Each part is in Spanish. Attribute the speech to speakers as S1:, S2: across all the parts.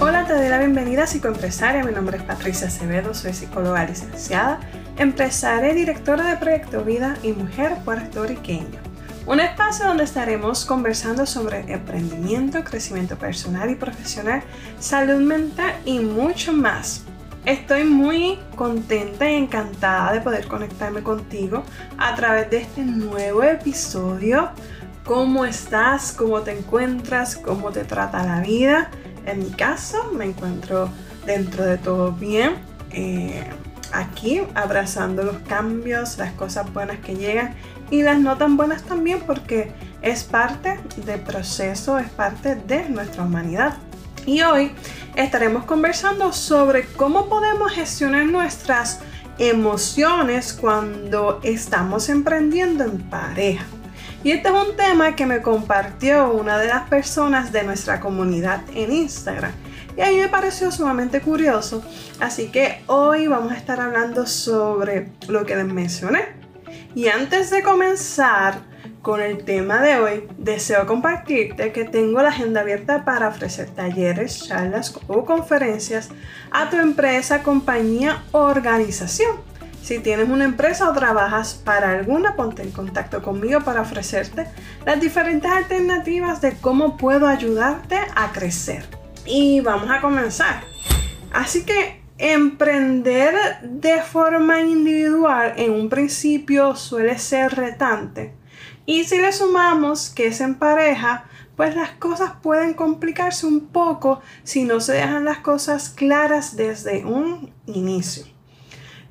S1: Hola, te doy la bienvenida a Psicoempresaria. Mi nombre es Patricia Acevedo, soy psicóloga licenciada, empresaria y directora de Proyecto Vida y Mujer puertorriqueña. Un espacio donde estaremos conversando sobre emprendimiento, crecimiento personal y profesional, salud mental y mucho más. Estoy muy contenta y encantada de poder conectarme contigo a través de este nuevo episodio. ¿Cómo estás? ¿Cómo te encuentras? ¿Cómo te trata la vida? En mi caso, me encuentro dentro de todo bien. Eh, aquí abrazando los cambios, las cosas buenas que llegan y las no tan buenas también porque es parte del proceso, es parte de nuestra humanidad. Y hoy estaremos conversando sobre cómo podemos gestionar nuestras emociones cuando estamos emprendiendo en pareja. Y este es un tema que me compartió una de las personas de nuestra comunidad en Instagram. Y a me pareció sumamente curioso. Así que hoy vamos a estar hablando sobre lo que les mencioné. Y antes de comenzar, con el tema de hoy, deseo compartirte que tengo la agenda abierta para ofrecer talleres, charlas o conferencias a tu empresa, compañía o organización. Si tienes una empresa o trabajas para alguna, ponte en contacto conmigo para ofrecerte las diferentes alternativas de cómo puedo ayudarte a crecer. Y vamos a comenzar. Así que emprender de forma individual en un principio suele ser retante y si le sumamos que es en pareja, pues las cosas pueden complicarse un poco si no se dejan las cosas claras desde un inicio.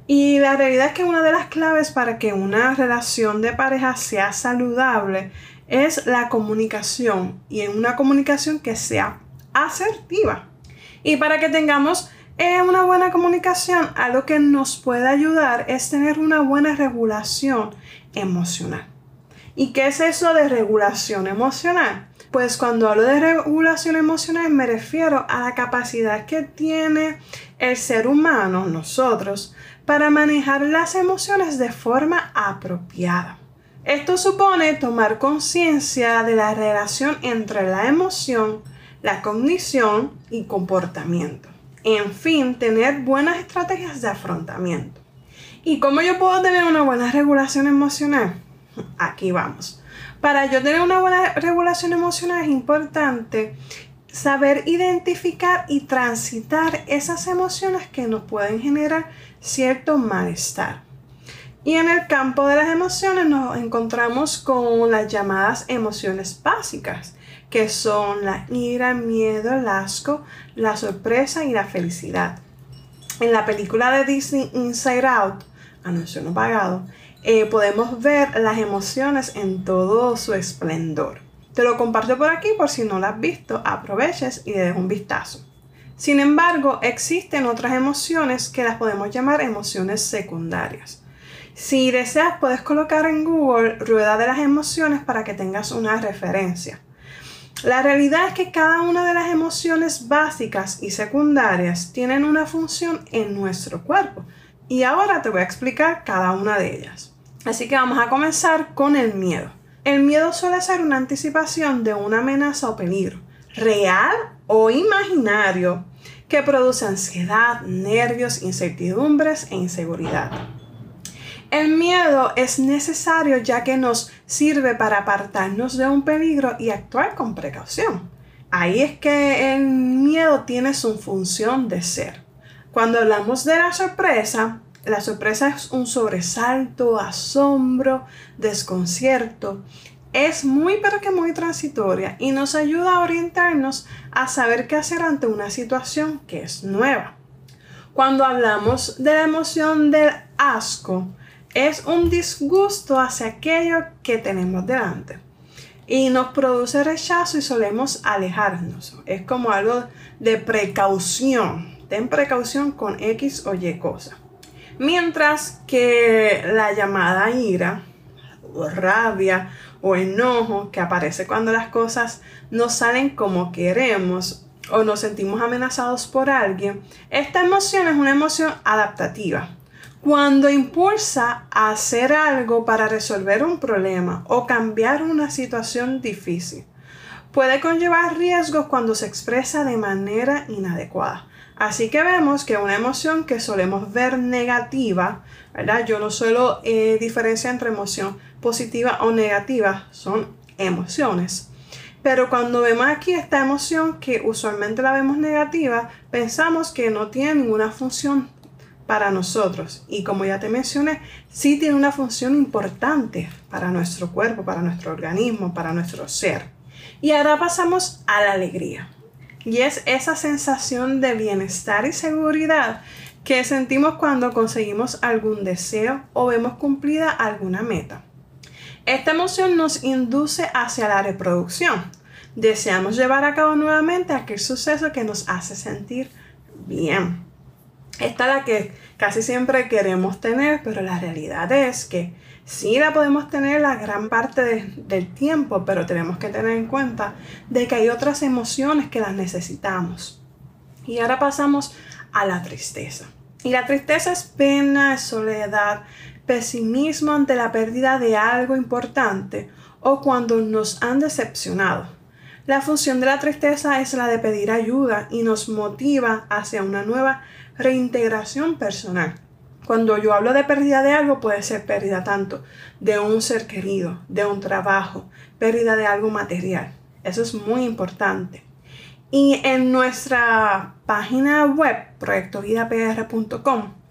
S1: Y la realidad es que una de las claves para que una relación de pareja sea saludable es la comunicación y en una comunicación que sea asertiva. Y para que tengamos eh, una buena comunicación, algo que nos puede ayudar es tener una buena regulación emocional. ¿Y qué es eso de regulación emocional? Pues cuando hablo de regulación emocional me refiero a la capacidad que tiene el ser humano, nosotros, para manejar las emociones de forma apropiada. Esto supone tomar conciencia de la relación entre la emoción, la cognición y comportamiento. En fin, tener buenas estrategias de afrontamiento. ¿Y cómo yo puedo tener una buena regulación emocional? Aquí vamos. Para yo tener una buena regulación emocional es importante saber identificar y transitar esas emociones que nos pueden generar cierto malestar. Y en el campo de las emociones nos encontramos con las llamadas emociones básicas, que son la ira, el miedo, el asco, la sorpresa y la felicidad. En la película de Disney Inside Out, anuncio no pagado, eh, podemos ver las emociones en todo su esplendor. Te lo comparto por aquí por si no lo has visto, aproveches y le des un vistazo. Sin embargo, existen otras emociones que las podemos llamar emociones secundarias. Si deseas, puedes colocar en Google rueda de las emociones para que tengas una referencia. La realidad es que cada una de las emociones básicas y secundarias tienen una función en nuestro cuerpo. Y ahora te voy a explicar cada una de ellas. Así que vamos a comenzar con el miedo. El miedo suele ser una anticipación de una amenaza o peligro, real o imaginario, que produce ansiedad, nervios, incertidumbres e inseguridad. El miedo es necesario ya que nos sirve para apartarnos de un peligro y actuar con precaución. Ahí es que el miedo tiene su función de ser. Cuando hablamos de la sorpresa, la sorpresa es un sobresalto, asombro, desconcierto. Es muy pero que muy transitoria y nos ayuda a orientarnos a saber qué hacer ante una situación que es nueva. Cuando hablamos de la emoción del asco, es un disgusto hacia aquello que tenemos delante y nos produce rechazo y solemos alejarnos. Es como algo de precaución. Ten precaución con X o Y cosa. Mientras que la llamada ira rabia o enojo que aparece cuando las cosas no salen como queremos o nos sentimos amenazados por alguien, esta emoción es una emoción adaptativa. cuando impulsa a hacer algo para resolver un problema o cambiar una situación difícil. Puede conllevar riesgos cuando se expresa de manera inadecuada. Así que vemos que una emoción que solemos ver negativa, ¿verdad? Yo no suelo eh, diferenciar entre emoción positiva o negativa, son emociones. Pero cuando vemos aquí esta emoción que usualmente la vemos negativa, pensamos que no tiene ninguna función para nosotros. Y como ya te mencioné, sí tiene una función importante para nuestro cuerpo, para nuestro organismo, para nuestro ser. Y ahora pasamos a la alegría. Y es esa sensación de bienestar y seguridad que sentimos cuando conseguimos algún deseo o vemos cumplida alguna meta. Esta emoción nos induce hacia la reproducción. Deseamos llevar a cabo nuevamente aquel suceso que nos hace sentir bien. Esta es la que casi siempre queremos tener, pero la realidad es que sí la podemos tener la gran parte del tiempo, pero tenemos que tener en cuenta de que hay otras emociones que las necesitamos. Y ahora pasamos a la tristeza. Y la tristeza es pena, es soledad, pesimismo ante la pérdida de algo importante o cuando nos han decepcionado. La función de la tristeza es la de pedir ayuda y nos motiva hacia una nueva reintegración personal. Cuando yo hablo de pérdida de algo, puede ser pérdida tanto de un ser querido, de un trabajo, pérdida de algo material. Eso es muy importante. Y en nuestra página web, proyectovidapr.com,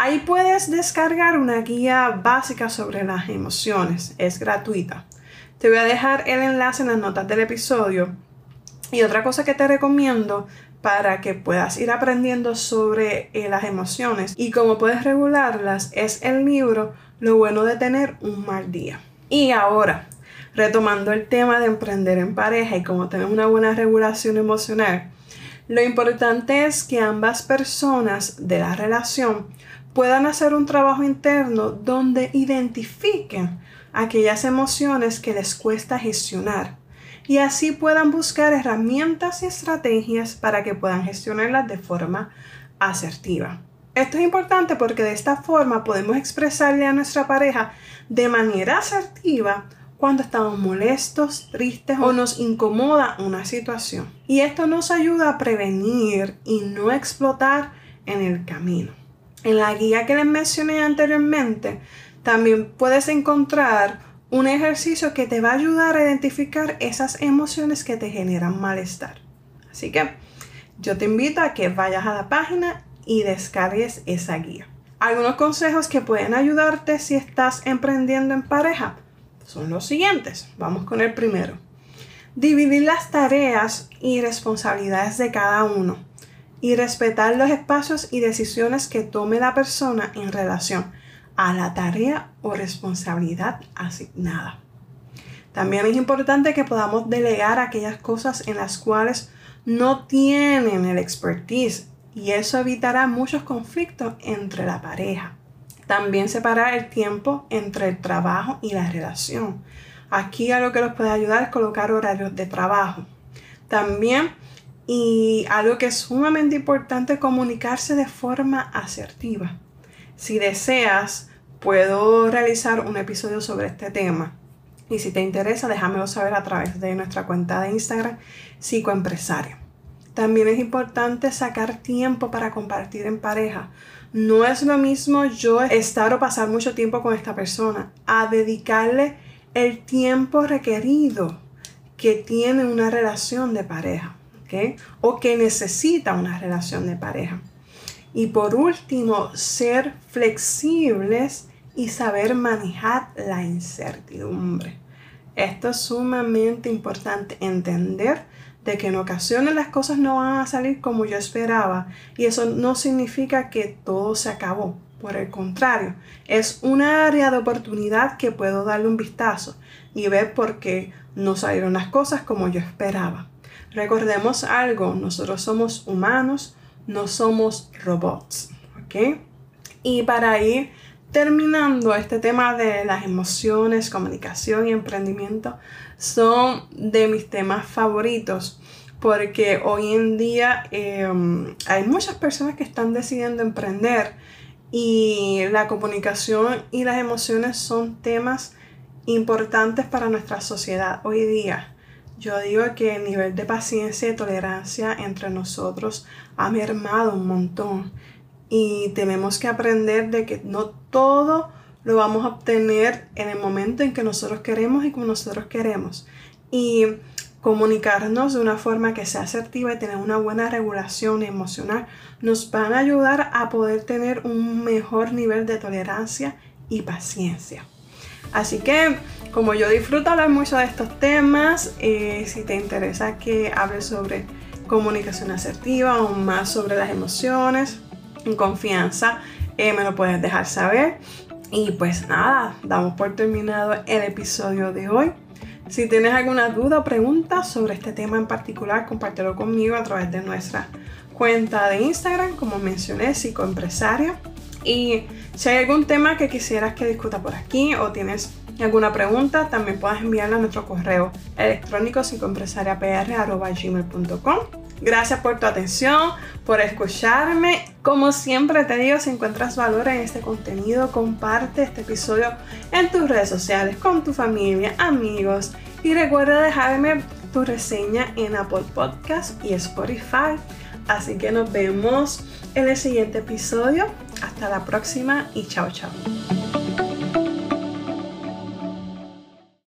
S1: Ahí puedes descargar una guía básica sobre las emociones. Es gratuita. Te voy a dejar el enlace en las notas del episodio. Y otra cosa que te recomiendo para que puedas ir aprendiendo sobre eh, las emociones y cómo puedes regularlas es el libro Lo bueno de tener un mal día. Y ahora, retomando el tema de emprender en pareja y cómo tener una buena regulación emocional, lo importante es que ambas personas de la relación puedan hacer un trabajo interno donde identifiquen aquellas emociones que les cuesta gestionar y así puedan buscar herramientas y estrategias para que puedan gestionarlas de forma asertiva. Esto es importante porque de esta forma podemos expresarle a nuestra pareja de manera asertiva cuando estamos molestos, tristes o nos incomoda una situación. Y esto nos ayuda a prevenir y no explotar en el camino. En la guía que les mencioné anteriormente, también puedes encontrar un ejercicio que te va a ayudar a identificar esas emociones que te generan malestar. Así que yo te invito a que vayas a la página y descargues esa guía. Algunos consejos que pueden ayudarte si estás emprendiendo en pareja son los siguientes. Vamos con el primero. Dividir las tareas y responsabilidades de cada uno y respetar los espacios y decisiones que tome la persona en relación a la tarea o responsabilidad asignada. También es importante que podamos delegar aquellas cosas en las cuales no tienen el expertise y eso evitará muchos conflictos entre la pareja. También separar el tiempo entre el trabajo y la relación. Aquí algo que nos puede ayudar es colocar horarios de trabajo. También y algo que es sumamente importante, comunicarse de forma asertiva. Si deseas, puedo realizar un episodio sobre este tema. Y si te interesa, déjamelo saber a través de nuestra cuenta de Instagram, Psicoempresario. También es importante sacar tiempo para compartir en pareja. No es lo mismo yo estar o pasar mucho tiempo con esta persona, a dedicarle el tiempo requerido que tiene una relación de pareja o que necesita una relación de pareja. Y por último, ser flexibles y saber manejar la incertidumbre. Esto es sumamente importante, entender de que en ocasiones las cosas no van a salir como yo esperaba y eso no significa que todo se acabó. Por el contrario, es una área de oportunidad que puedo darle un vistazo y ver por qué no salieron las cosas como yo esperaba. Recordemos algo, nosotros somos humanos, no somos robots, ¿ok? Y para ir terminando este tema de las emociones, comunicación y emprendimiento, son de mis temas favoritos porque hoy en día em, hay muchas personas que están decidiendo emprender y la comunicación y las emociones son temas importantes para nuestra sociedad hoy día. Yo digo que el nivel de paciencia y tolerancia entre nosotros ha mermado un montón y tenemos que aprender de que no todo lo vamos a obtener en el momento en que nosotros queremos y como nosotros queremos. Y comunicarnos de una forma que sea asertiva y tener una buena regulación emocional nos van a ayudar a poder tener un mejor nivel de tolerancia y paciencia. Así que como yo disfruto hablar mucho de estos temas, eh, si te interesa que hable sobre comunicación asertiva o más sobre las emociones, en confianza, eh, me lo puedes dejar saber. Y pues nada, damos por terminado el episodio de hoy. Si tienes alguna duda o pregunta sobre este tema en particular, compártelo conmigo a través de nuestra cuenta de Instagram, como mencioné, psicoempresaria. Y si hay algún tema que quisieras que discuta por aquí o tienes alguna pregunta, también puedes enviarla a nuestro correo electrónico psicoempresariapr.gmail.com. Gracias por tu atención, por escucharme. Como siempre te digo, si encuentras valor en este contenido, comparte este episodio en tus redes sociales, con tu familia, amigos. Y recuerda dejarme tu reseña en Apple Podcast y Spotify. Así que nos vemos en el siguiente episodio. Hasta la próxima y chao chao.